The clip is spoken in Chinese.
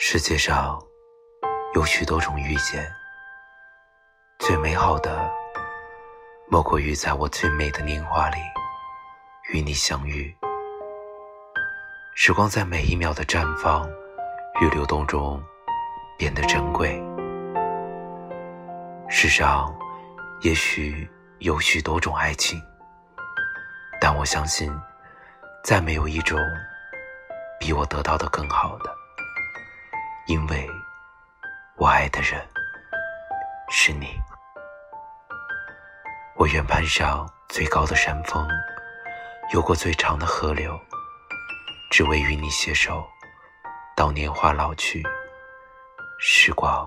世界上有许多种遇见，最美好的莫过于在我最美的年华里与你相遇。时光在每一秒的绽放与流动中变得珍贵。世上也许有许多种爱情，但我相信，再没有一种比我得到的更好的。因为我爱的人是你，我愿攀上最高的山峰，游过最长的河流，只为与你携手到年华老去，时光。